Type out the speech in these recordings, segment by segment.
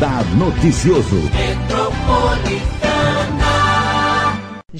Radar Noticioso.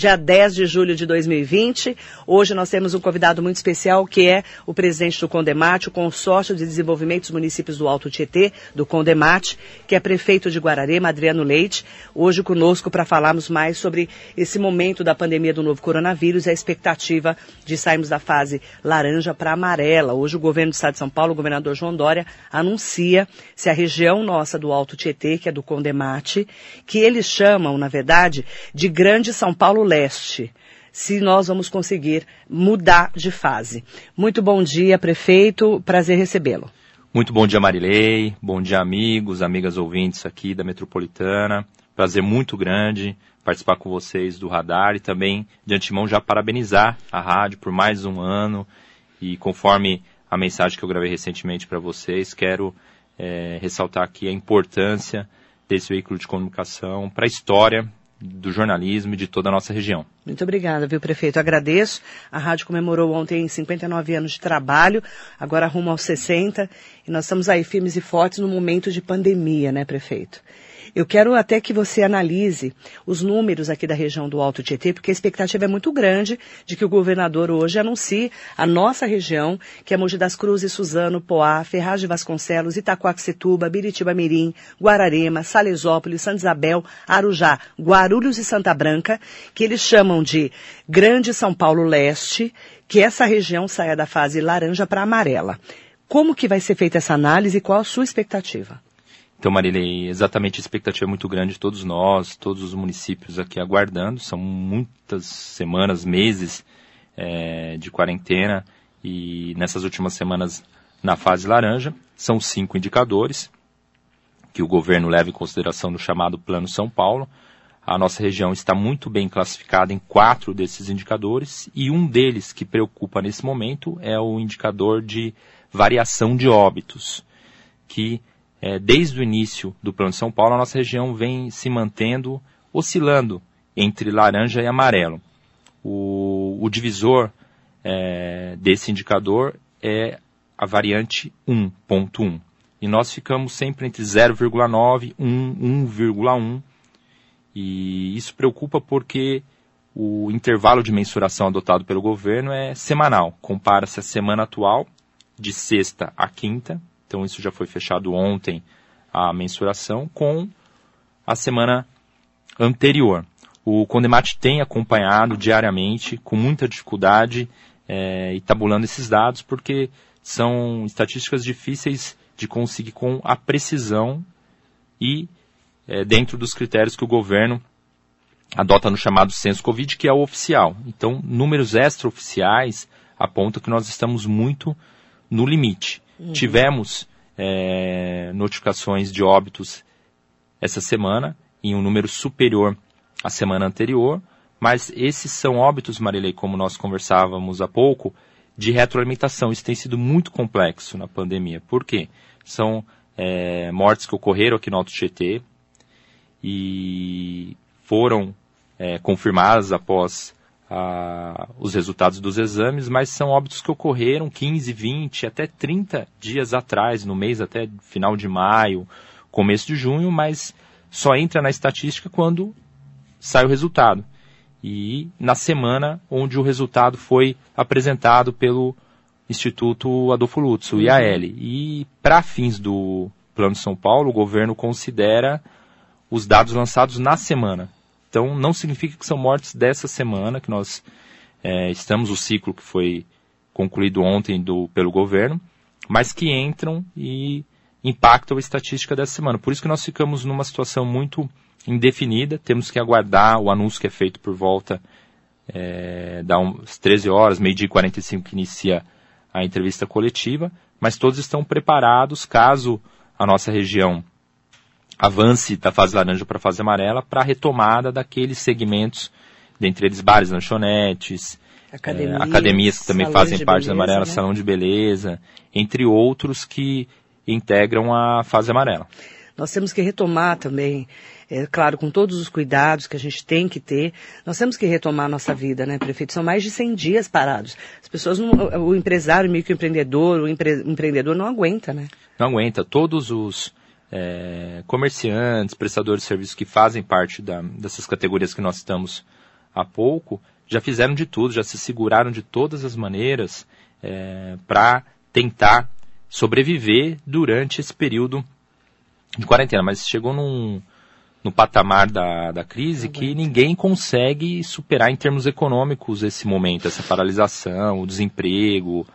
Dia 10 de julho de 2020. Hoje nós temos um convidado muito especial que é o presidente do Condemate, o consórcio de desenvolvimento dos municípios do Alto Tietê, do Condemate, que é prefeito de Guararema, Adriano Leite, hoje conosco para falarmos mais sobre esse momento da pandemia do novo coronavírus e a expectativa de sairmos da fase laranja para amarela. Hoje o governo do estado de São Paulo, o governador João Dória, anuncia se a região nossa do Alto Tietê, que é do Condemate, que eles chamam, na verdade, de Grande São Paulo leste se nós vamos conseguir mudar de fase. Muito bom dia, prefeito. Prazer recebê-lo. Muito bom dia, Marilei. Bom dia, amigos, amigas ouvintes aqui da Metropolitana. Prazer muito grande participar com vocês do Radar e também, de antemão, já parabenizar a rádio por mais um ano. E conforme a mensagem que eu gravei recentemente para vocês, quero é, ressaltar aqui a importância desse veículo de comunicação para a história do jornalismo e de toda a nossa região. Muito obrigada, viu, prefeito? Agradeço. A rádio comemorou ontem 59 anos de trabalho, agora rumo aos 60, e nós estamos aí firmes e fortes no momento de pandemia, né, prefeito? Eu quero até que você analise os números aqui da região do Alto Tietê, porque a expectativa é muito grande de que o governador hoje anuncie a nossa região, que é Mogi das Cruzes, Suzano, Poá, Ferraz de Vasconcelos, Itacoaxetuba, Biritiba Mirim, Guararema, Salesópolis, Santa Isabel, Arujá, Guarulhos e Santa Branca, que eles chamam de Grande São Paulo Leste, que essa região saia da fase laranja para amarela. Como que vai ser feita essa análise e qual a sua expectativa? Então, Marilei, exatamente a expectativa é muito grande de todos nós, todos os municípios aqui aguardando. São muitas semanas, meses é, de quarentena e nessas últimas semanas na fase laranja. São cinco indicadores que o governo leva em consideração no chamado Plano São Paulo. A nossa região está muito bem classificada em quatro desses indicadores e um deles que preocupa nesse momento é o indicador de variação de óbitos, que é, desde o início do Plano de São Paulo, a nossa região vem se mantendo, oscilando entre laranja e amarelo. O, o divisor é, desse indicador é a variante 1.1. E nós ficamos sempre entre 0,9 e 1,1. E isso preocupa porque o intervalo de mensuração adotado pelo governo é semanal. Compara-se a semana atual, de sexta a quinta, então isso já foi fechado ontem, a mensuração, com a semana anterior. O Condemate tem acompanhado diariamente, com muita dificuldade, é, e tabulando esses dados, porque são estatísticas difíceis de conseguir com a precisão e é, dentro dos critérios que o governo adota no chamado censo Covid, que é o oficial. Então, números extraoficiais apontam que nós estamos muito no limite. Uhum. Tivemos é, notificações de óbitos essa semana, em um número superior à semana anterior, mas esses são óbitos, Marilei, como nós conversávamos há pouco, de retroalimentação. Isso tem sido muito complexo na pandemia. Por quê? São é, mortes que ocorreram aqui no Alto Tietê e foram é, confirmadas após a, os resultados dos exames, mas são óbitos que ocorreram 15, 20, até 30 dias atrás, no mês até final de maio, começo de junho, mas só entra na estatística quando sai o resultado. E na semana onde o resultado foi apresentado pelo Instituto Adolfo Lutz, o uhum. IAL. E para fins do Plano São Paulo, o governo considera os dados lançados na semana. Então, não significa que são mortes dessa semana, que nós é, estamos o ciclo que foi concluído ontem do, pelo governo, mas que entram e impactam a estatística dessa semana. Por isso que nós ficamos numa situação muito indefinida, temos que aguardar o anúncio que é feito por volta é, das 13 horas, meio-dia e 45 que inicia a entrevista coletiva, mas todos estão preparados caso a nossa região avance da fase laranja para a fase amarela para a retomada daqueles segmentos, dentre eles bares, lanchonetes, academias, é, academias que também fazem parte beleza, da amarela, né? salão de beleza, entre outros que integram a fase amarela. Nós temos que retomar também, é, claro, com todos os cuidados que a gente tem que ter, nós temos que retomar a nossa vida, né, prefeito? São mais de 100 dias parados. As pessoas, não, o empresário, o microempreendedor, o empre, empreendedor não aguenta, né? Não aguenta. Todos os é, comerciantes, prestadores de serviços que fazem parte da, dessas categorias que nós estamos há pouco, já fizeram de tudo, já se seguraram de todas as maneiras é, para tentar sobreviver durante esse período de quarentena. Mas chegou num, no patamar da, da crise que ninguém consegue superar em termos econômicos esse momento, essa paralisação, o desemprego,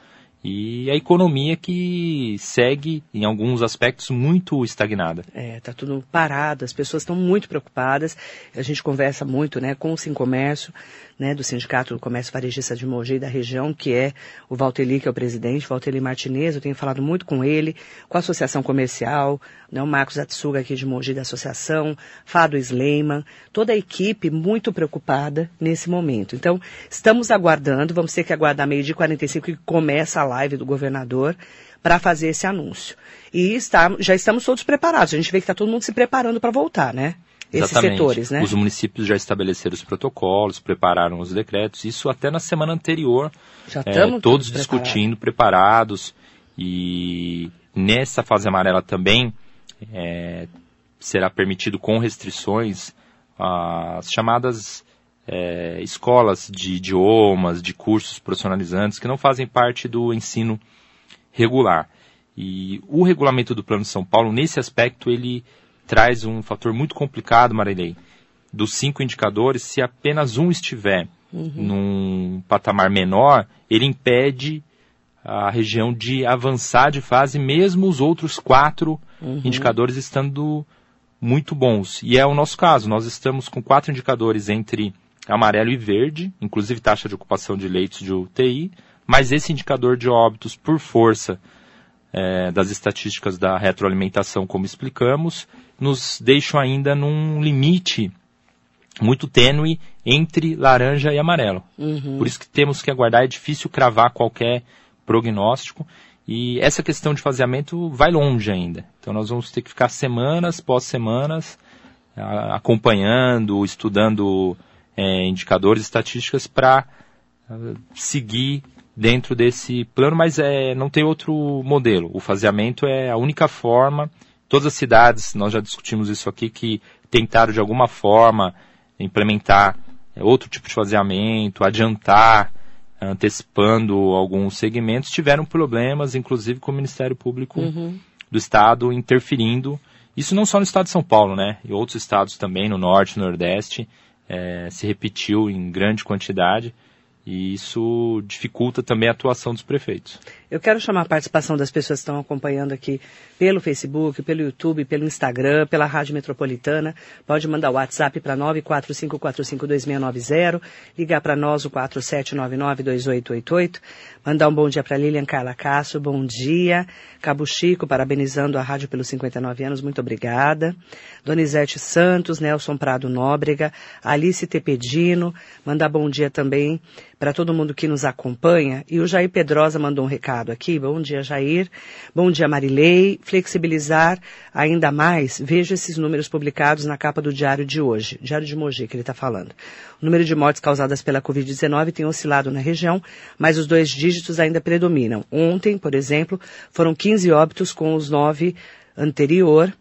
e a economia que segue, em alguns aspectos, muito estagnada. É, tá tudo parado, as pessoas estão muito preocupadas. A gente conversa muito, né, com o Sim Comércio, né, do Sindicato do Comércio Varejista de Mogi da região, que é o Valteli, que é o presidente, Valteli Martinez, eu tenho falado muito com ele, com a Associação Comercial, né, o Marcos Atsuga aqui de Mogi da Associação, Fado Sleiman, toda a equipe muito preocupada nesse momento. Então, estamos aguardando, vamos ter que aguardar meio dia 45 que começa a live do governador para fazer esse anúncio. E está, já estamos todos preparados, a gente vê que está todo mundo se preparando para voltar, né? esses Exatamente. setores, né? Os municípios já estabeleceram os protocolos, prepararam os decretos, isso até na semana anterior, Já é, estamos todos discutindo, preparados, e nessa fase amarela também é, será permitido com restrições as chamadas é, escolas de idiomas, de cursos profissionalizantes que não fazem parte do ensino regular. E o regulamento do Plano de São Paulo, nesse aspecto, ele traz um fator muito complicado, Marilei. Dos cinco indicadores, se apenas um estiver num patamar menor, ele impede a região de avançar de fase, mesmo os outros quatro indicadores estando muito bons. E é o nosso caso. Nós estamos com quatro indicadores entre amarelo e verde, inclusive taxa de ocupação de leitos de UTI, mas esse indicador de óbitos por força eh, das estatísticas da retroalimentação, como explicamos, nos deixam ainda num limite muito tênue entre laranja e amarelo. Por isso que temos que aguardar, é difícil cravar qualquer prognóstico. E essa questão de faseamento vai longe ainda. Então nós vamos ter que ficar semanas pós semanas acompanhando, estudando é, indicadores, estatísticas para seguir dentro desse plano, mas é, não tem outro modelo. O faseamento é a única forma. Todas as cidades, nós já discutimos isso aqui, que tentaram de alguma forma implementar é, outro tipo de faseamento, adiantar, antecipando alguns segmentos, tiveram problemas, inclusive com o Ministério Público do Estado interferindo. Isso não só no estado de São Paulo, né? Em outros estados também, no norte, no nordeste, eh, se repetiu em grande quantidade e isso dificulta também a atuação dos prefeitos. Eu quero chamar a participação das pessoas que estão acompanhando aqui pelo Facebook, pelo YouTube, pelo Instagram, pela Rádio Metropolitana. Pode mandar o WhatsApp para 945452690, ligar para nós o 47992888, mandar um bom dia para Lilian Carla Castro, bom dia. Cabo Chico, parabenizando a rádio pelos 59 anos, muito obrigada. Donizete Santos, Nelson Prado Nóbrega, Alice Tepedino, mandar bom dia também para todo mundo que nos acompanha. E o Jair Pedrosa mandou um recado aqui. Bom dia, Jair. Bom dia, Marilei. Flexibilizar ainda mais. Vejo esses números publicados na capa do diário de hoje. Diário de Mogi, que ele está falando. O número de mortes causadas pela Covid-19 tem oscilado na região, mas os dois dígitos ainda predominam. Ontem, por exemplo, foram 15 óbitos com os nove anterior.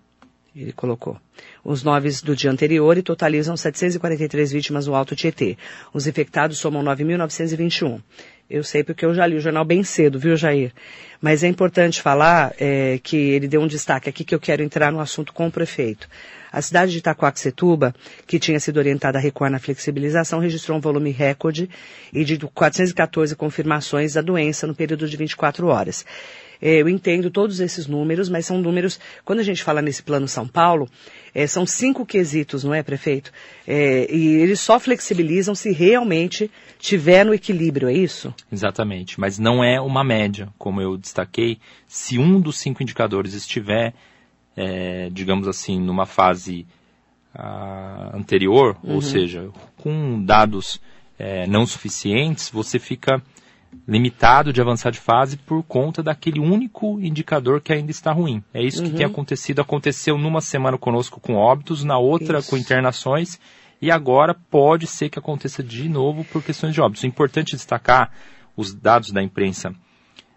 Ele colocou os nove do dia anterior e totalizam 743 vítimas no Alto Tietê. Os infectados somam 9.921. Eu sei porque eu já li o jornal bem cedo, viu, Jair? Mas é importante falar é, que ele deu um destaque aqui que eu quero entrar no assunto com o prefeito. A cidade de Itacoaxetuba, que tinha sido orientada a recuar na flexibilização, registrou um volume recorde e de 414 confirmações da doença no período de 24 horas. É, Eu entendo todos esses números, mas são números, quando a gente fala nesse plano São Paulo, é, são cinco quesitos, não é, prefeito? É, e eles só flexibilizam se realmente tiver no equilíbrio, é isso? Exatamente, mas não é uma média, como eu destaquei. Se um dos cinco indicadores estiver, é, digamos assim, numa fase ah, anterior, ou seja, com dados é, não suficientes, você fica limitado de avançar de fase por conta daquele único indicador que ainda está ruim. É isso que tem acontecido. Aconteceu numa semana conosco com óbitos, na outra Isso. com internações, e agora pode ser que aconteça de novo por questões de óbitos. É importante destacar os dados da imprensa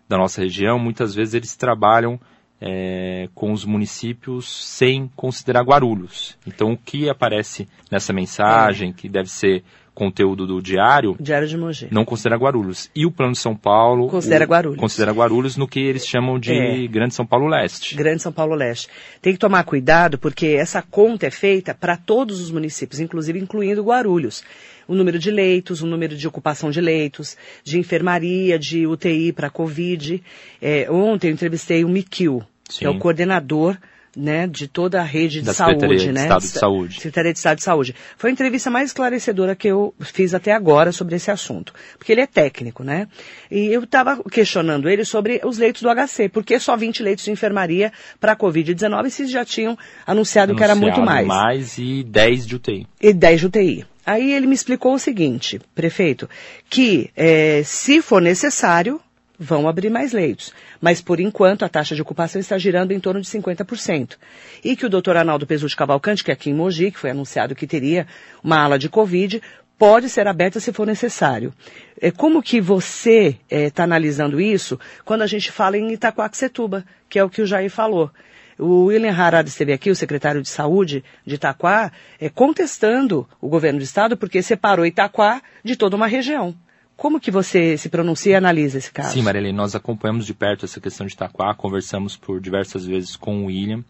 da nossa região, muitas vezes eles trabalham é, com os municípios sem considerar Guarulhos. Então, o que aparece nessa mensagem, é. que deve ser conteúdo do diário, diário de Mogi. não considera Guarulhos. E o Plano de São Paulo considera o, Guarulhos. Considera Guarulhos no que eles chamam de é. Grande São Paulo Leste. Grande São Paulo Leste. Tem que tomar cuidado porque essa conta é feita para todos os municípios, inclusive incluindo Guarulhos. O número de leitos, o número de ocupação de leitos, de enfermaria, de UTI para Covid. É, ontem eu entrevistei o Miquil, que é o coordenador né, de toda a rede de da saúde, Secretaria né? De Estado de Saúde. Secretaria de Estado de Saúde. Foi a entrevista mais esclarecedora que eu fiz até agora sobre esse assunto, porque ele é técnico, né? E eu estava questionando ele sobre os leitos do HC, por que só 20 leitos de enfermaria para a Covid-19 se já tinham anunciado, anunciado que era muito mais? mais e 10 de UTI. E 10 de UTI. Aí ele me explicou o seguinte, prefeito, que é, se for necessário, vão abrir mais leitos. Mas, por enquanto, a taxa de ocupação está girando em torno de 50%. E que o doutor Arnaldo Pesucci Cavalcante, que é aqui em Mogi, que foi anunciado que teria uma ala de Covid, pode ser aberta se for necessário. É, como que você está é, analisando isso quando a gente fala em Itacoaxetuba, que é o que o Jair falou? O William Harad esteve aqui, o secretário de Saúde de Itaquá, é, contestando o governo do estado porque separou Itaquá de toda uma região. Como que você se pronuncia e analisa esse caso? Sim, Marilene, nós acompanhamos de perto essa questão de Itaquá, conversamos por diversas vezes com o William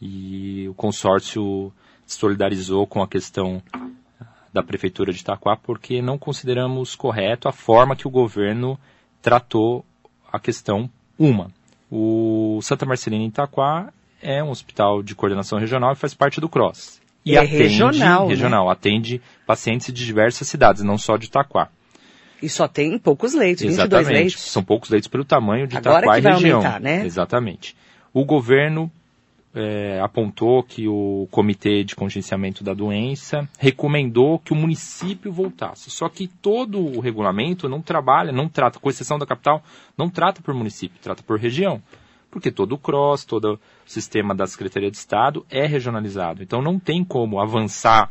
e o consórcio se solidarizou com a questão da prefeitura de Itaquá porque não consideramos correto a forma que o governo tratou a questão uma. O Santa Marcelina em Itaquá é um hospital de coordenação regional e faz parte do CROSS. E é atende, regional, regional, né? atende pacientes de diversas cidades, não só de Itaquá. E só tem poucos leitos, Exatamente. 22 leitos. São poucos leitos pelo tamanho de Agora Itaquá que vai e região. Aumentar, né? Exatamente. O governo é, apontou que o Comitê de Contingenciamento da Doença recomendou que o município voltasse. Só que todo o regulamento não trabalha, não trata, com exceção da capital, não trata por município, trata por região. Porque todo o CROSS, todo o sistema da Secretaria de Estado é regionalizado. Então não tem como avançar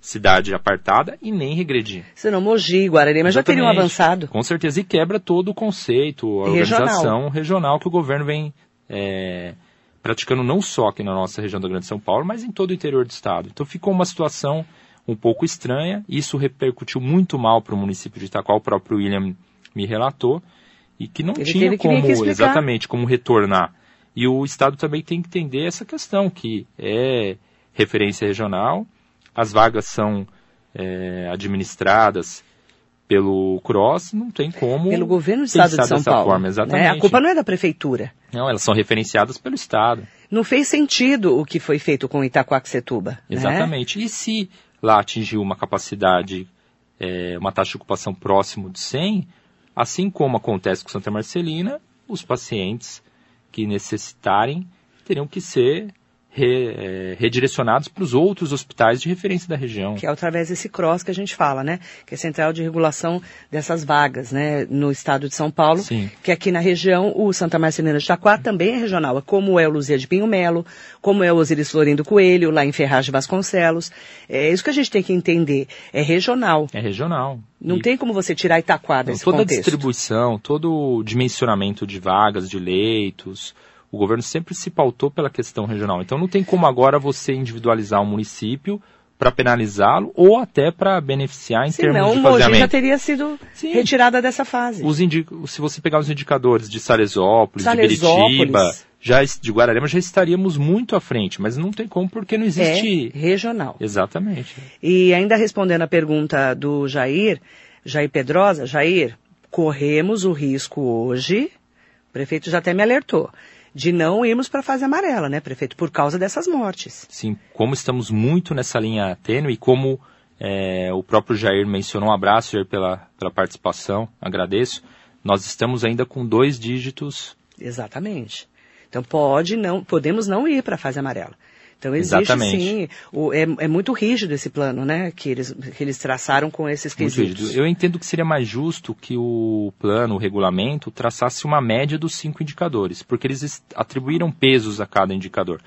cidade apartada e nem regredir. Senão Mogi, Guararema já teriam avançado. Com certeza, e quebra todo o conceito, a regional. organização regional que o governo vem é, praticando não só aqui na nossa região da Grande São Paulo, mas em todo o interior do estado. Então ficou uma situação um pouco estranha, isso repercutiu muito mal para o município de Itaquá, o próprio William me relatou, e que não Ele tinha como, que exatamente, como retornar. E o Estado também tem que entender essa questão, que é referência regional, as vagas são é, administradas pelo CROSS, não tem como. Pelo governo do Estado de São Paulo. Forma, exatamente. Né? A culpa não é da prefeitura. Não, elas são referenciadas pelo Estado. Não fez sentido o que foi feito com Itacoaxetuba. Né? Exatamente. Né? E se lá atingiu uma capacidade, é, uma taxa de ocupação próximo de 100, assim como acontece com Santa Marcelina, os pacientes que necessitarem teriam que ser re, é, redirecionados para os outros hospitais de referência da região. Que é através desse CROSS que a gente fala, né? Que é Central de Regulação dessas vagas, né? No estado de São Paulo. Sim. Que aqui na região, o Santa Marcelina de Itaquá também é regional, como é o Luzia de Pinho Melo, como é o Osiris Florindo Coelho, lá em Ferraz de Vasconcelos. É isso que a gente tem que entender. É regional. É regional. Não e... tem como você tirar Itaquá desse toda contexto. Toda a distribuição, todo o dimensionamento de vagas, de leitos, o governo sempre se pautou pela questão regional. Então não tem como agora você individualizar um município para penalizá-lo ou até para beneficiar em termos não, de faseamento. Mogi já teria sido Sim. retirada dessa fase. Se você pegar os indicadores de Salesópolis, Salesópolis, de Beritiba, já, de Guararema, já estaríamos muito à frente, mas não tem como porque não existe... É regional. Exatamente. E ainda respondendo a pergunta do Jair, Jair Pedrosa, Jair, corremos o risco hoje, o prefeito já até me alertou, de não irmos para a fase amarela, né, prefeito, por causa dessas mortes. Sim, como estamos muito nessa linha tênue e como é, o próprio Jair mencionou, um abraço, Jair, pela, pela participação, agradeço, nós estamos ainda com dois dígitos. Exatamente. Então pode não, podemos não ir para a fase amarela. Então existe Exatamente. sim, o, é, é, muito rígido esse plano, né, que eles, que eles traçaram com esses quesitos. Eu entendo que seria mais justo que o plano, o regulamento, traçasse uma média dos cinco indicadores, porque eles atribuíram pesos a cada indicador.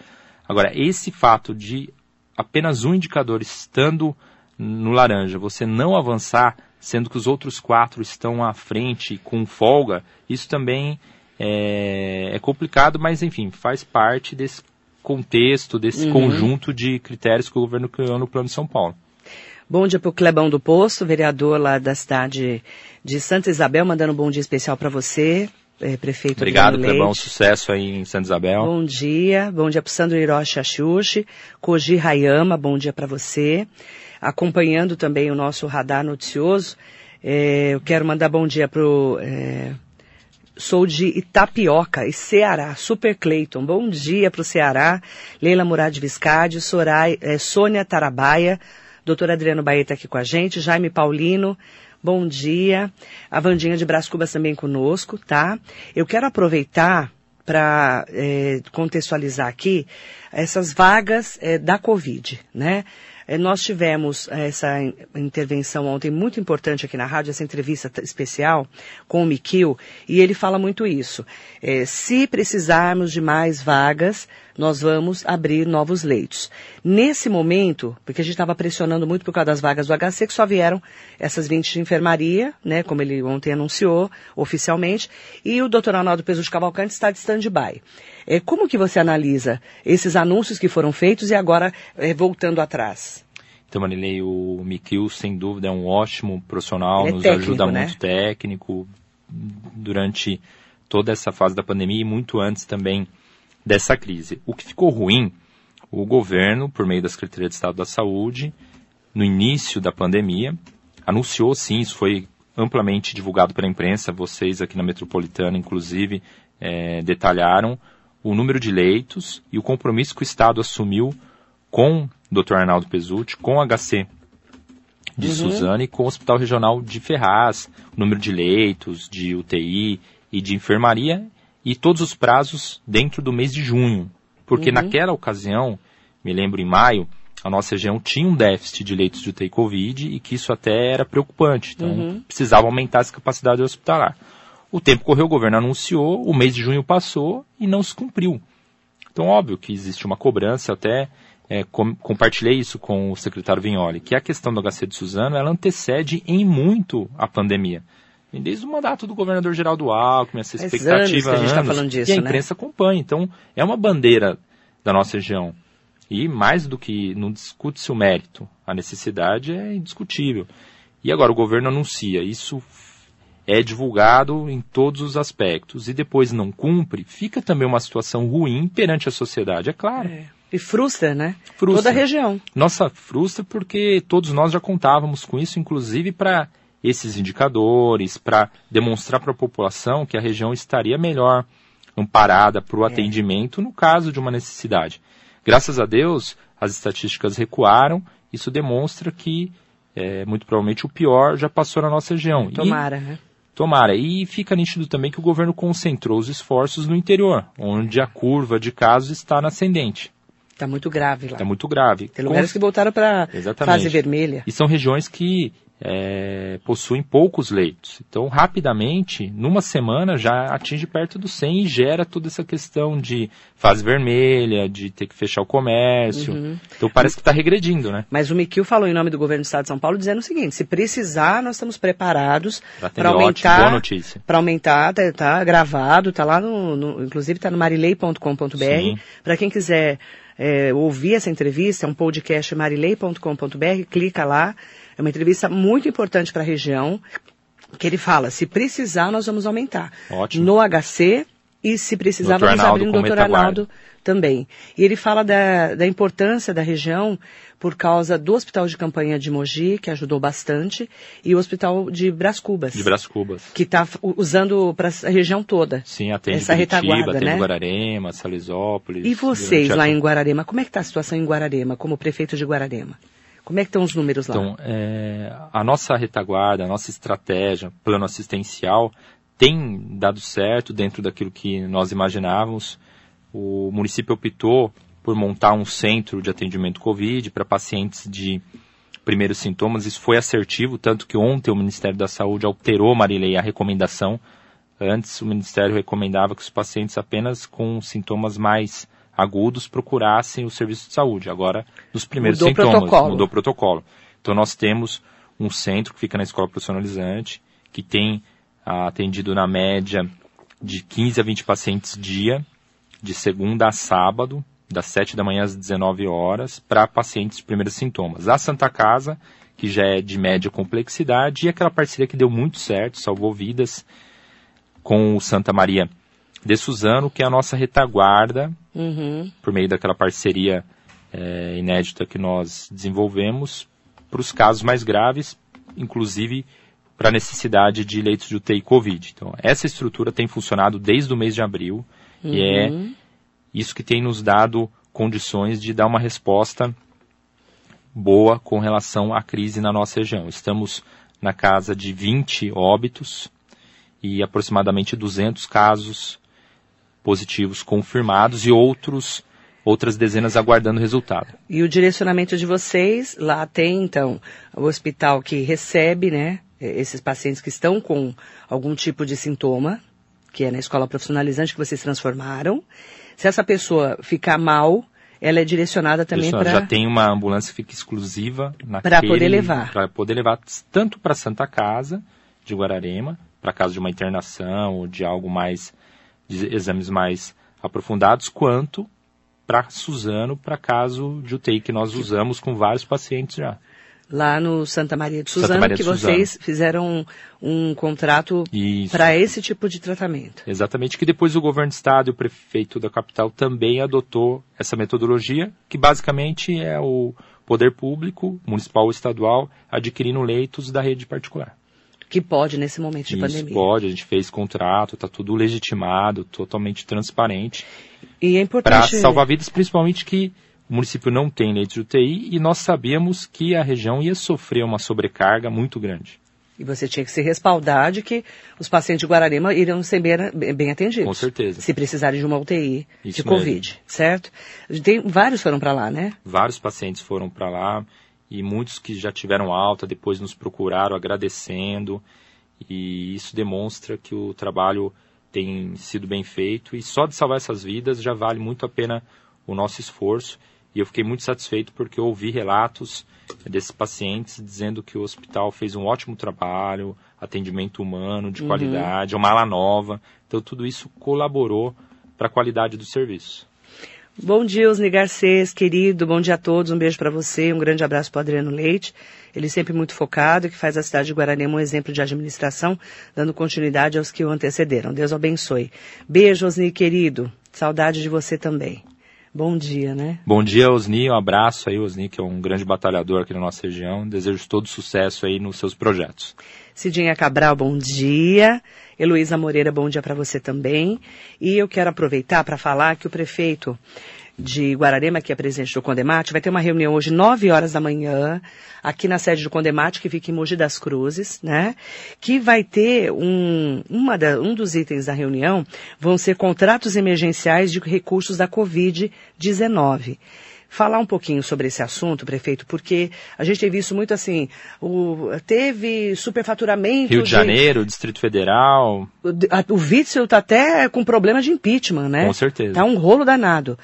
Agora, esse fato de apenas um indicador estando no laranja, você não avançar, sendo que os outros quatro estão à frente com folga, isso também é, é complicado, mas enfim, faz parte desse contexto, desse uhum. conjunto de critérios que o governo criou no Plano de São Paulo. Bom dia para o Clebão do Poço, vereador lá da cidade de Santa Isabel, mandando um bom dia especial para você, é, prefeito Obrigado, Clebão, sucesso aí em Santa Isabel. Bom dia, bom dia para o Sandro Hiroshi Axushi, Koji Hayama, bom dia para você. Acompanhando também o nosso radar noticioso, é, eu quero mandar bom dia para o... É, Sou de Itapioca e Ceará. Super Cleiton. Bom dia para o Ceará. Leila Murad Viscardi, Sorai, é, Sônia Tarabaia, doutor Adriano Baeta aqui com a gente, Jaime Paulino. Bom dia. A Vandinha de Brás Cubas também conosco, tá? Eu quero aproveitar para é, contextualizar aqui essas vagas é, da Covid, né? É, nós tivemos é, essa intervenção ontem muito importante aqui na rádio, essa entrevista especial com o Miquil, e ele fala muito isso. É, se precisarmos de mais vagas, nós vamos abrir novos leitos. Nesse momento, porque a gente estava pressionando muito por causa das vagas do HC, que só vieram essas 20 de enfermaria, né, como ele ontem anunciou oficialmente, e o doutor Arnaldo Peso de Cavalcante está de stand-by. É, como que você analisa esses anúncios que foram feitos e agora é, voltando atrás? Então, Marilei, o Mikil, sem dúvida, é um ótimo profissional, é nos técnico, ajuda né? muito técnico durante toda essa fase da pandemia e muito antes também dessa crise. O que ficou ruim, o governo, por meio da Secretaria de Estado da Saúde, no início da pandemia, anunciou sim, isso foi amplamente divulgado pela imprensa, vocês aqui na Metropolitana, inclusive, é, detalharam o número de leitos e o compromisso que o Estado assumiu com o Dr. Arnaldo Pesutti, com o HC de uhum. Suzano e com o Hospital Regional de Ferraz, o número de leitos, de UTI e de enfermaria e todos os prazos dentro do mês de junho. Porque uhum. naquela ocasião, me lembro em maio, a nossa região tinha um déficit de leitos de UTI Covid e que isso até era preocupante. Então, uhum. precisava aumentar essa capacidade hospitalar. O tempo correu, o governo anunciou, o mês de junho passou e não se cumpriu. Então, óbvio que existe uma cobrança, até é, com, compartilhei isso com o secretário Vignoli, que a questão do HC de Suzano, ela antecede em muito a pandemia. Desde o mandato do governador Geraldo Alckmin, essa expectativa anos, a, tá anos, disso, e a né? imprensa né? acompanha. Então, é uma bandeira da nossa região. E mais do que não discute-se o mérito, a necessidade é indiscutível. E agora o governo anuncia, isso é divulgado em todos os aspectos e depois não cumpre, fica também uma situação ruim perante a sociedade, é claro. É. E frustra, né? Frustra. Toda a região. Nossa, frustra porque todos nós já contávamos com isso, inclusive para esses indicadores, para demonstrar para a população que a região estaria melhor amparada para o é. atendimento no caso de uma necessidade. Graças a Deus, as estatísticas recuaram, isso demonstra que é, muito provavelmente o pior já passou na nossa região. Tomara, e, né? Tomara. E fica nítido também que o governo concentrou os esforços no interior, onde a curva de casos está na ascendente. Está muito grave lá. Está muito grave. Tem lugares que voltaram para fase vermelha. E são regiões que é, possuem poucos leitos. Então, rapidamente, numa semana, já atinge perto do 100 e gera toda essa questão de fase vermelha, de ter que fechar o comércio. Uhum. Então, parece que está regredindo, né? Mas o Miquil falou em nome do governo do Estado de São Paulo, dizendo o seguinte, se precisar, nós estamos preparados para aumentar... Boa notícia. Para aumentar, está tá gravado, está lá no, no inclusive está no marilei.com.br, para quem quiser é, ouvir essa entrevista, é um podcast marilei.com.br, clica lá, é uma entrevista muito importante para a região, que ele fala, se precisar, nós vamos aumentar. Ótimo. No HC, e se precisar, Dr. vamos abrir no Dr. Arnaldo também. E ele fala da, da importância da região por causa do Hospital de Campanha de Mogi, que ajudou bastante, e o Hospital de Bras Cubas. De Bras Cubas. Que está usando para a região toda. Sim, atende essa Curitiba, retaguarda, atende né? Guararema, Salisópolis. E vocês lá em Guararema, como é que está a situação em Guararema, como prefeito de Guararema? Como é que estão os números lá? Então, é, a nossa retaguarda, a nossa estratégia, plano assistencial, tem dado certo dentro daquilo que nós imaginávamos. O município optou por montar um centro de atendimento Covid para pacientes de primeiros sintomas. Isso foi assertivo, tanto que ontem o Ministério da Saúde alterou, Marilei, a recomendação. Antes o Ministério recomendava que os pacientes apenas com sintomas mais agudos procurassem o serviço de saúde. Agora, nos primeiros mudou sintomas, protocolo. mudou o protocolo. Então, nós temos um centro que fica na escola profissionalizante, que tem ah, atendido na média de 15 a 20 pacientes dia, de segunda a sábado, das 7 da manhã às 19 horas, para pacientes de primeiros sintomas. A Santa Casa, que já é de média complexidade, e aquela parceria que deu muito certo, salvou vidas, com o Santa Maria de Suzano, que é a nossa retaguarda, uhum. por meio daquela parceria é, inédita que nós desenvolvemos, para os casos mais graves, inclusive para a necessidade de leitos de UTI Covid. Então, essa estrutura tem funcionado desde o mês de abril uhum. e é uhum. isso que tem nos dado condições de dar uma resposta boa com relação à crise na nossa região. Estamos na casa de 20 óbitos e aproximadamente 200 casos positivos confirmados e outros outras dezenas aguardando resultado. E o direcionamento de vocês, lá tem então o hospital que recebe, né, esses pacientes que estão com algum tipo de sintoma, que é na escola profissionalizante que vocês transformaram. Se essa pessoa ficar mal, ela é direcionada também para. Já tem uma ambulância que fica exclusiva para poder levar. Para poder levar tanto para Santa Casa de Guararema, para caso de uma internação ou de algo mais, de exames mais aprofundados, quanto para Suzano, para caso de UTI que nós usamos com vários pacientes já lá no Santa Maria de Suzano, Maria que de vocês Suzano. fizeram um, um contrato para esse tipo de tratamento. Exatamente, que depois o governo do estado e o prefeito da capital também adotou essa metodologia, que basicamente é o poder público, municipal ou estadual, adquirindo leitos da rede particular. Que pode nesse momento de Isso pandemia. pode, a gente fez contrato, está tudo legitimado, totalmente transparente. E é importante... Para salvar vidas, principalmente que o município não tem leitos de UTI e nós sabíamos que a região ia sofrer uma sobrecarga muito grande. E você tinha que se respaldar de que os pacientes de Guararema iriam ser bem, bem atendidos. Com certeza. Se precisarem de uma UTI Isso de Covid, mesmo. certo? Tem, vários foram para lá, né? Vários pacientes foram para lá e muitos que já tiveram alta depois nos procuraram agradecendo. E isso demonstra que o trabalho tem sido bem feito e só de salvar essas vidas já vale muito a pena o nosso esforço e eu fiquei muito satisfeito porque eu ouvi relatos desses pacientes dizendo que o hospital fez um ótimo trabalho, atendimento humano de uhum. qualidade, uma ala nova. Então tudo isso colaborou para a qualidade do serviço. Bom dia, Osni Garcês, querido. Bom dia a todos. Um beijo para você. Um grande abraço para Adriano Leite. Ele sempre muito focado, que faz a cidade de Guararema um exemplo de administração, dando continuidade aos que o antecederam. Deus o abençoe. Beijo, Osni, querido. Saudade de você também. Bom dia, né? Bom dia, Osni. Um abraço aí, Osni, que é um grande batalhador aqui na nossa região. Desejo todo sucesso aí nos seus projetos. Cidinha Cabral, bom dia. Heloísa Moreira, bom dia para você também. E eu quero aproveitar para falar que o prefeito de Guararema, que é presidente do Condemate, vai ter uma reunião hoje, 9 horas da manhã, aqui na sede do Condemate, que fica em Mogi das Cruzes, né? Que vai ter um, uma da, um dos itens da reunião vão ser contratos emergenciais de recursos da Covid-19 falar um pouquinho sobre esse assunto, prefeito, porque a gente tem visto muito assim, o, teve superfaturamento. Rio de, de Janeiro, Distrito Federal. O, a, o Witzel está até com problema de impeachment, né? Com certeza. Tá um rolo danado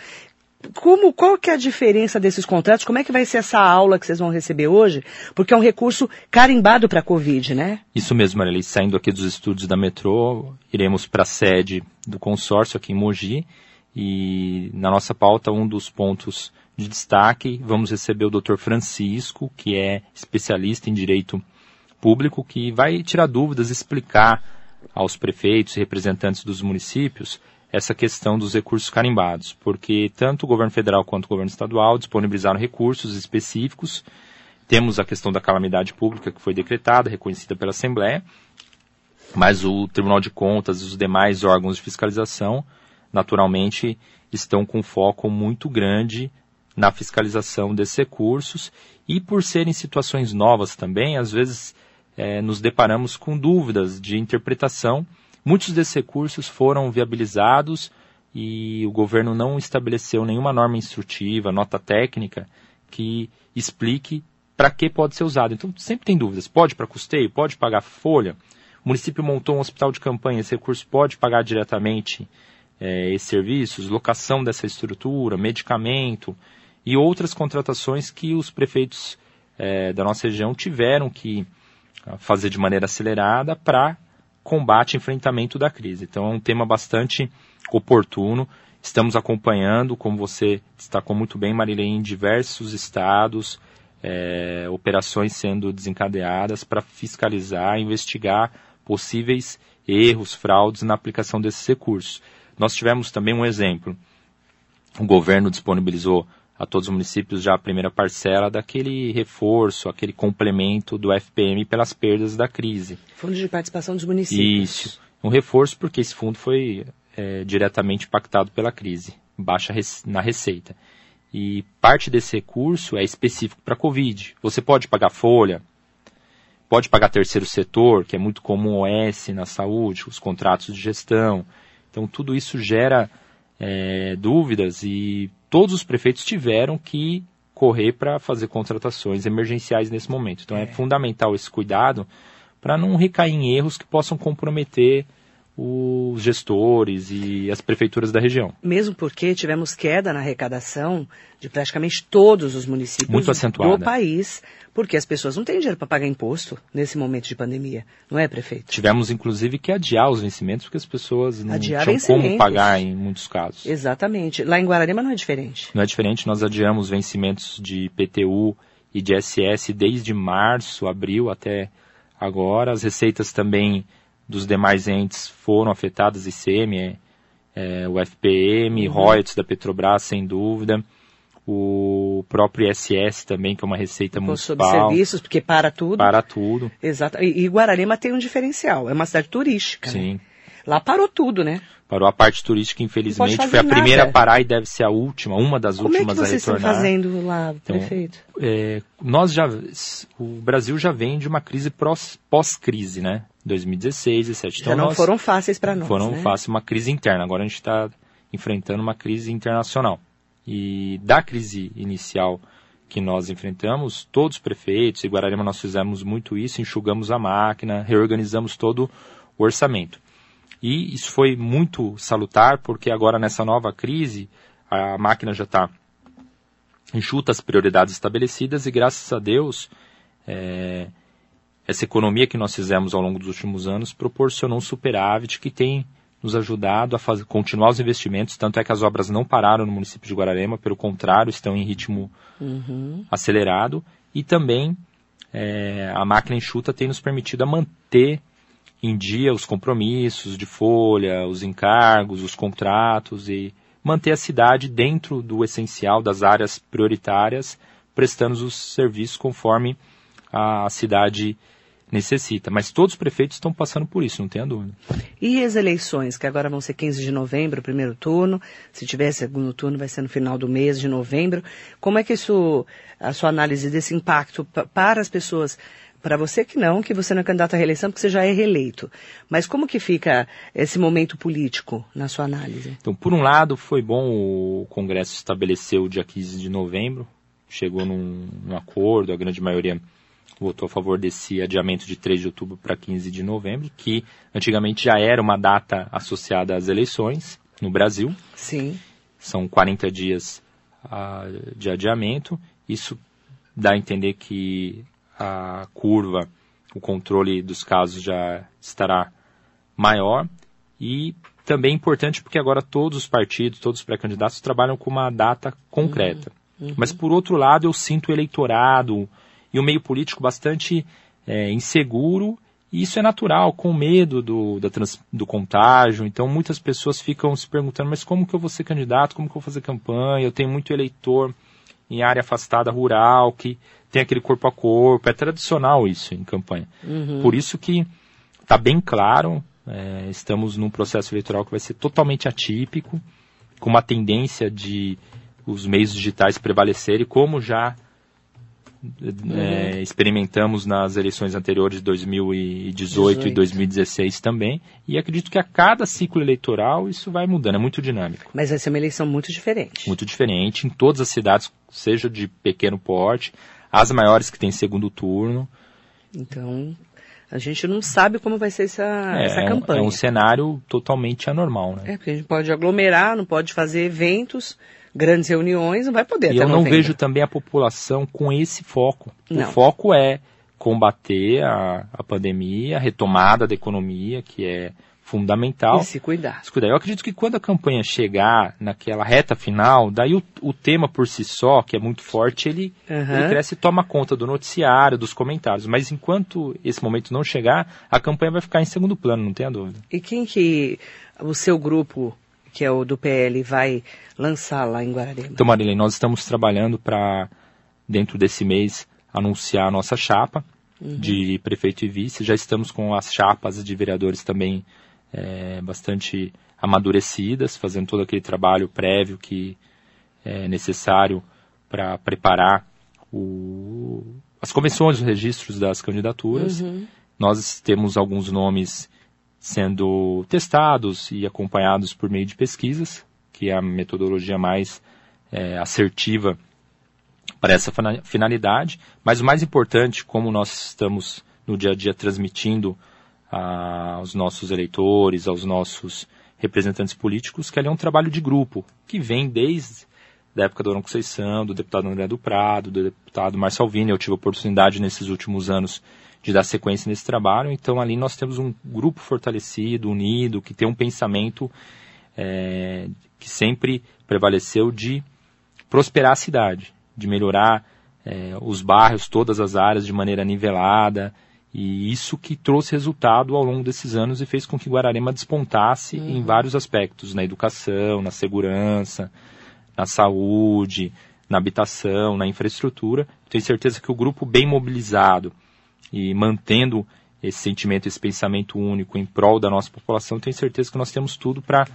como, qual que é a diferença desses contratos? Como é que vai ser essa aula que vocês vão receber hoje? Porque é um recurso carimbado para a Covid, né? Isso mesmo, Marili. Saindo aqui dos estúdios da Metrô, iremos para a sede do consórcio aqui em Mogi. E na nossa pauta, um dos pontos de destaque, vamos receber o Dr. Francisco, que é especialista em direito público, que vai tirar dúvidas, explicar aos prefeitos e representantes dos municípios essa questão dos recursos carimbados, porque tanto o governo federal quanto o governo estadual disponibilizaram recursos específicos. Temos a questão da calamidade pública que foi decretada, reconhecida pela Assembleia, mas o Tribunal de Contas e os demais órgãos de fiscalização, naturalmente, estão com foco muito grande na fiscalização desses recursos e por serem situações novas também, às vezes é, nos deparamos com dúvidas de interpretação Muitos desses recursos foram viabilizados e o governo não estabeleceu nenhuma norma instrutiva, nota técnica que explique para que pode ser usado. Então sempre tem dúvidas. Pode para custeio? Pode pagar folha? O município montou um hospital de campanha, esse recurso pode pagar diretamente é, esses serviços, locação dessa estrutura, medicamento e outras contratações que os prefeitos é, da nossa região tiveram que fazer de maneira acelerada para combate e enfrentamento da crise. Então é um tema bastante oportuno. Estamos acompanhando, como você destacou muito bem, Marilene, em diversos estados, é, operações sendo desencadeadas para fiscalizar, investigar possíveis erros, fraudes na aplicação desses recursos. Nós tivemos também um exemplo. O governo disponibilizou a todos os municípios já a primeira parcela daquele reforço, aquele complemento do FPM pelas perdas da crise. Fundo de participação dos municípios. Isso. Um reforço porque esse fundo foi é, diretamente impactado pela crise, baixa na receita. E parte desse recurso é específico para a Covid. Você pode pagar folha, pode pagar terceiro setor, que é muito comum OS na saúde, os contratos de gestão. Então tudo isso gera é, dúvidas e todos os prefeitos tiveram que correr para fazer contratações emergenciais nesse momento. Então é, é fundamental esse cuidado para não recair em erros que possam comprometer os gestores e as prefeituras da região. Mesmo porque tivemos queda na arrecadação de praticamente todos os municípios Muito do país, porque as pessoas não têm dinheiro para pagar imposto nesse momento de pandemia, não é, prefeito? Tivemos, inclusive, que adiar os vencimentos, porque as pessoas não adiar tinham como pagar em muitos casos. Exatamente. Lá em Guararema não é diferente. Não é diferente, nós adiamos vencimentos de PTU e de SS desde março, abril até agora. As receitas também dos demais entes foram afetadas, ICM, é, é, o FPM, uhum. royalties da Petrobras, sem dúvida. O próprio ISS também, que é uma receita municipal. Sobre serviços, porque para tudo. Para tudo. Exato. E, e Guararema tem um diferencial, é uma cidade turística. Sim. Né? Lá parou tudo, né? Parou a parte turística, infelizmente. Foi a nada. primeira a parar e deve ser a última, uma das Como últimas é que vocês a retornar. estão fazendo lá, então, prefeito? É, nós já, o Brasil já vem de uma crise pós-crise, né? 2016, 2017. Então já não foram fáceis para nós. Foram né? fáceis, uma crise interna. Agora a gente está enfrentando uma crise internacional. E da crise inicial que nós enfrentamos, todos os prefeitos, e Guararema nós fizemos muito isso, enxugamos a máquina, reorganizamos todo o orçamento. E isso foi muito salutar, porque agora nessa nova crise, a máquina já está enxuta as prioridades estabelecidas e graças a Deus, é, essa economia que nós fizemos ao longo dos últimos anos proporcionou um superávit que tem nos ajudado a fazer, continuar os investimentos, tanto é que as obras não pararam no município de Guararema, pelo contrário, estão em ritmo uhum. acelerado, e também é, a máquina enxuta tem nos permitido a manter em dia os compromissos de folha, os encargos, os contratos e manter a cidade dentro do essencial das áreas prioritárias, prestando os serviços conforme a cidade necessita. Mas todos os prefeitos estão passando por isso, não tenha dúvida. E as eleições, que agora vão ser 15 de novembro, primeiro turno, se tiver segundo turno vai ser no final do mês de novembro. Como é que isso, a sua análise desse impacto para as pessoas para você que não, que você não é candidato à reeleição porque você já é reeleito. Mas como que fica esse momento político na sua análise? Então, por um lado, foi bom o Congresso estabelecer o dia 15 de novembro, chegou num, num acordo, a grande maioria votou a favor desse adiamento de 3 de outubro para 15 de novembro, que antigamente já era uma data associada às eleições no Brasil. Sim. São 40 dias uh, de adiamento. Isso dá a entender que a curva, o controle dos casos já estará maior. E também é importante porque agora todos os partidos, todos os pré-candidatos trabalham com uma data concreta. Uhum. Mas por outro lado, eu sinto o eleitorado, e um meio político bastante é, inseguro, e isso é natural, com medo do, da trans, do contágio. Então muitas pessoas ficam se perguntando, mas como que eu vou ser candidato, como que eu vou fazer campanha? Eu tenho muito eleitor em área afastada rural, que tem aquele corpo a corpo, é tradicional isso em campanha. Uhum. Por isso que está bem claro, é, estamos num processo eleitoral que vai ser totalmente atípico, com uma tendência de os meios digitais prevalecerem, como já uhum. é, experimentamos nas eleições anteriores de 2018 18. e 2016 também, e acredito que a cada ciclo eleitoral isso vai mudando, é muito dinâmico. Mas vai ser uma eleição muito diferente. Muito diferente, em todas as cidades, seja de pequeno porte, as maiores que têm segundo turno. Então, a gente não sabe como vai ser essa, é, essa campanha. É um cenário totalmente anormal, né? É, porque a gente pode aglomerar, não pode fazer eventos, grandes reuniões, não vai poder. E eu não vejo também a população com esse foco. Não. O foco é combater a, a pandemia, a retomada da economia, que é fundamental. E se cuidar. se cuidar. Eu acredito que quando a campanha chegar naquela reta final, daí o, o tema por si só, que é muito forte, ele, Uhum. ele cresce e toma conta do noticiário, dos comentários. Mas enquanto esse momento não chegar, a campanha vai ficar em segundo plano, não tenha dúvida. E quem que o seu grupo, que é o do PL, vai lançar lá em Guararema? Então, Marilene, nós estamos trabalhando para, dentro desse mês, anunciar a nossa chapa de prefeito e vice. Já estamos com as chapas de vereadores também é, bastante amadurecidas, fazendo todo aquele trabalho prévio que é necessário para preparar o- as convenções, os registros das candidaturas. Nós temos alguns nomes sendo testados e acompanhados por meio de pesquisas, que é a metodologia mais é, assertiva para essa fina- finalidade. Mas o mais importante, como nós estamos no dia a dia transmitindo a- aos nossos eleitores, aos nossos representantes políticos, que ali é um trabalho de grupo, que vem desde a época do Arão Conceição, do deputado André do Prado, do deputado Marcelo Alvini. Eu tive a oportunidade nesses últimos anos de dar sequência nesse trabalho. Então ali nós temos um grupo fortalecido, unido, que tem um pensamento é, que sempre prevaleceu de prosperar a cidade, de melhorar é, os bairros, todas as áreas de maneira nivelada. E isso que trouxe resultado ao longo desses anos e fez com que Guararema despontasse em vários aspectos, na educação, na segurança, na saúde, na habitação, na infraestrutura. Tenho certeza que o grupo bem mobilizado e mantendo esse sentimento, esse pensamento único em prol da nossa população, tenho certeza que nós temos tudo para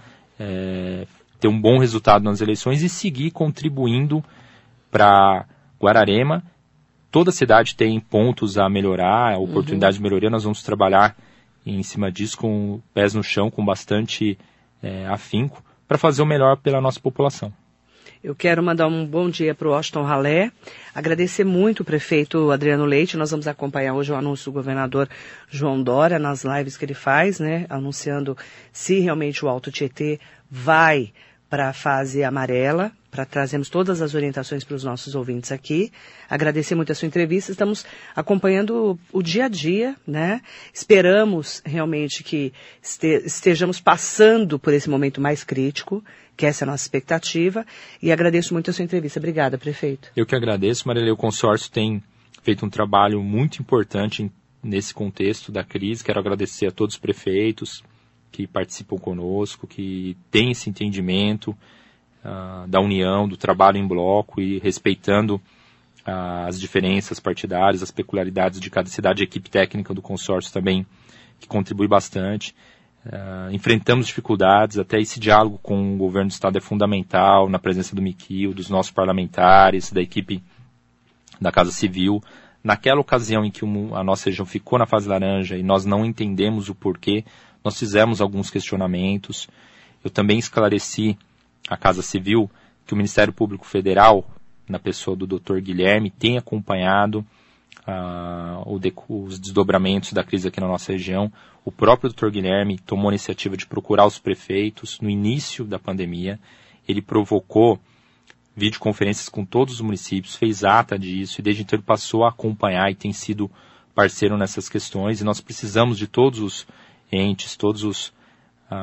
ter um bom resultado nas eleições e seguir contribuindo para Guararema. Toda cidade tem pontos a melhorar, a oportunidade de melhoria. Nós vamos trabalhar em cima disso com pés no chão, com bastante é, afinco, para fazer o melhor pela nossa população. Eu quero mandar um bom dia para o Washington Ralé, agradecer muito o prefeito Adriano Leite. Nós vamos acompanhar hoje o anúncio do governador João Dória nas lives que ele faz, né, anunciando se realmente o Alto Tietê vai para a fase amarela, para trazermos todas as orientações para os nossos ouvintes aqui. Agradecer muito a sua entrevista. Estamos acompanhando o, o dia a dia, né? Esperamos realmente que este, estejamos passando por esse momento mais crítico, que essa é a nossa expectativa. E agradeço muito a sua entrevista. Obrigada, prefeito. Eu que agradeço, Marilei. O consórcio tem feito um trabalho muito importante em, nesse contexto da crise. Quero agradecer a todos os prefeitos que participam conosco, que têm esse entendimento uh, da união, do trabalho em bloco e respeitando uh, as diferenças partidárias, as peculiaridades de cada cidade. A equipe técnica do consórcio também, que contribui bastante. Uh, enfrentamos dificuldades, até esse diálogo com o governo do Estado é fundamental, na presença do Miquil, dos nossos parlamentares, da equipe da Casa Civil. Naquela ocasião em que a nossa região ficou na fase laranja e nós não entendemos o porquê, nós fizemos alguns questionamentos. Eu também esclareci à Casa Civil que o Ministério Público Federal, na pessoa do Dr. Guilherme, tem acompanhado uh, os desdobramentos da crise aqui na nossa região. O próprio Dr. Guilherme tomou a iniciativa de procurar os prefeitos no início da pandemia. Ele provocou videoconferências com todos os municípios, fez ata disso e desde então ele passou a acompanhar e tem sido parceiro nessas questões. E nós precisamos de todos os entes, todos os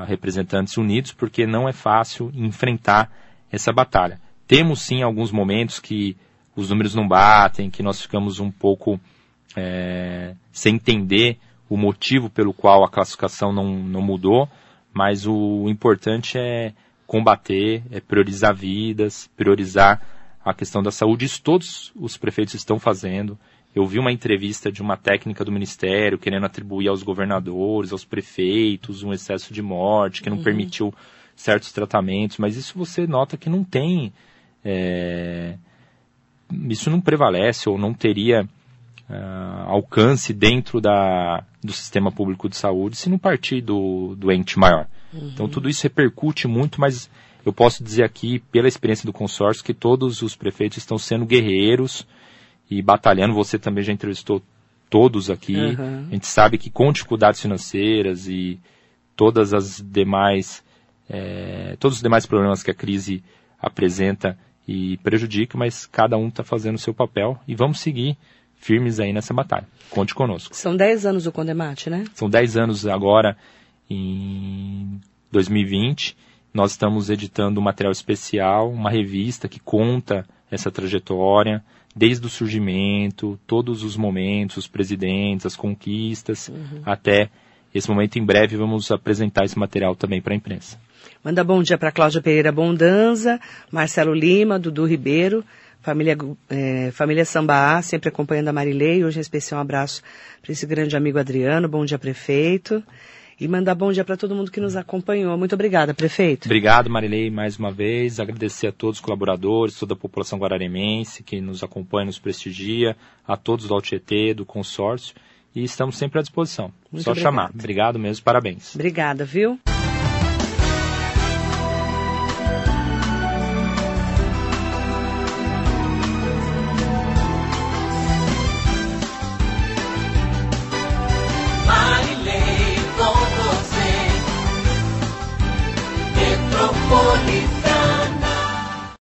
representantes unidos, porque não é fácil enfrentar essa batalha. Temos sim alguns momentos que os números não batem, que nós ficamos um pouco é, sem entender o motivo pelo qual a classificação não, não mudou, mas o importante é combater, é priorizar vidas, priorizar a questão da saúde. Isso todos os prefeitos estão fazendo. Eu vi uma entrevista de uma técnica do Ministério querendo atribuir aos governadores, aos prefeitos, um excesso de morte, que não uhum. permitiu certos tratamentos, mas isso você nota que não tem. É, isso não prevalece ou não teria uh, alcance dentro da, do sistema público de saúde se não partir do, do ente maior. Uhum. Então tudo isso repercute muito, mas eu posso dizer aqui, pela experiência do consórcio, que todos os prefeitos estão sendo guerreiros e batalhando. Você também já entrevistou todos aqui. Uhum. A gente sabe que com dificuldades financeiras e todas as demais, é, todos os demais problemas que a crise apresenta e prejudica, mas cada um está fazendo o seu papel e vamos seguir firmes aí nessa batalha. Conte conosco. São 10 anos o Condemate, né? São 10 anos agora, em 2020. Nós estamos editando um material especial, uma revista que conta essa trajetória, desde o surgimento, todos os momentos, os presidentes, as conquistas, uhum. até esse momento. Em breve vamos apresentar esse material também para a imprensa. Manda bom dia para Cláudia Pereira Bondanza, Marcelo Lima, Dudu Ribeiro, família, é, família Sambaá, sempre acompanhando a Marilei. Hoje em especial um abraço para esse grande amigo Adriano. Bom dia, prefeito. E mandar bom dia para todo mundo que nos acompanhou. Muito obrigada, prefeito. Obrigado, Marilei, mais uma vez. Agradecer a todos os colaboradores, toda a população guararemense que nos acompanha, nos prestigia, a todos do Altietê, do consórcio. E estamos sempre à disposição. Muito Só obrigado. chamar. Obrigado mesmo, parabéns. Obrigada, viu?